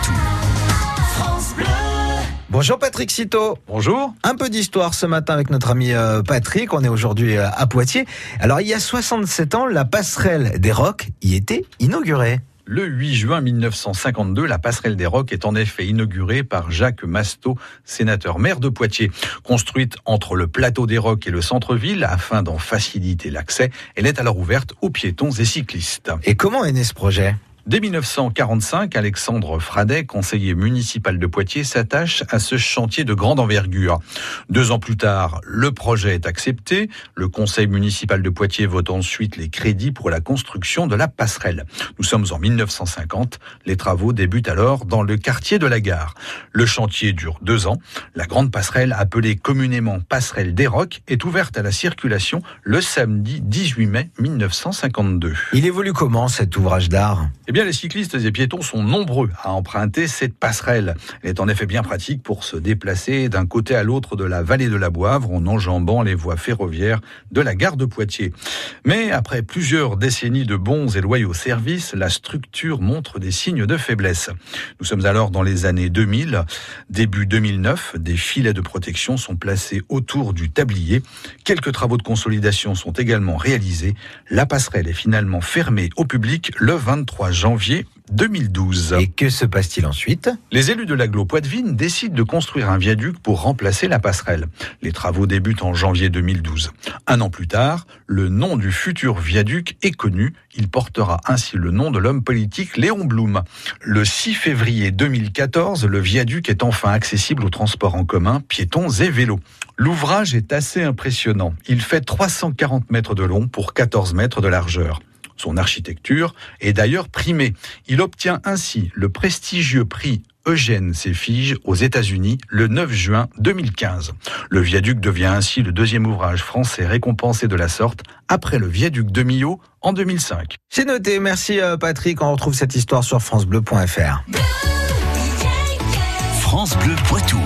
Poitou. Bonjour Patrick Citeau. Bonjour. Un peu d'histoire ce matin avec notre ami euh, Patrick. On est aujourd'hui euh, à Poitiers. Alors il y a 67 ans, la passerelle des Rocs y était inaugurée. Le 8 juin 1952, la passerelle des Rocs est en effet inaugurée par Jacques Masteau, sénateur maire de Poitiers. Construite entre le plateau des Rocs et le centre-ville afin d'en faciliter l'accès, elle est alors ouverte aux piétons et cyclistes. Et comment est né ce projet? Dès 1945, Alexandre Fradet, conseiller municipal de Poitiers, s'attache à ce chantier de grande envergure. Deux ans plus tard, le projet est accepté. Le conseil municipal de Poitiers vote ensuite les crédits pour la construction de la passerelle. Nous sommes en 1950. Les travaux débutent alors dans le quartier de la gare. Le chantier dure deux ans. La grande passerelle, appelée communément passerelle des Rocs, est ouverte à la circulation le samedi 18 mai 1952. Il évolue comment cet ouvrage d'art? Eh bien, les cyclistes et piétons sont nombreux à emprunter cette passerelle. Elle est en effet bien pratique pour se déplacer d'un côté à l'autre de la vallée de la Boivre en enjambant les voies ferroviaires de la gare de Poitiers. Mais après plusieurs décennies de bons et loyaux services, la structure montre des signes de faiblesse. Nous sommes alors dans les années 2000. Début 2009, des filets de protection sont placés autour du tablier. Quelques travaux de consolidation sont également réalisés. La passerelle est finalement fermée au public le 23 janvier 2012. Et que se passe-t-il ensuite? Les élus de l'agglo Poitevine décident de construire un viaduc pour remplacer la passerelle. Les travaux débutent en janvier 2012. Un an plus tard, le nom du futur viaduc est connu. Il portera ainsi le nom de l'homme politique Léon Blum. Le 6 février 2014, le viaduc est enfin accessible aux transports en commun, piétons et vélos. L'ouvrage est assez impressionnant. Il fait 340 mètres de long pour 14 mètres de largeur. Son architecture est d'ailleurs primée. Il obtient ainsi le prestigieux prix Eugène Séfige aux États-Unis le 9 juin 2015. Le viaduc devient ainsi le deuxième ouvrage français récompensé de la sorte après le viaduc de Millau en 2005. C'est noté, merci euh, Patrick. On retrouve cette histoire sur francebleu.fr. France Bleu Poitou.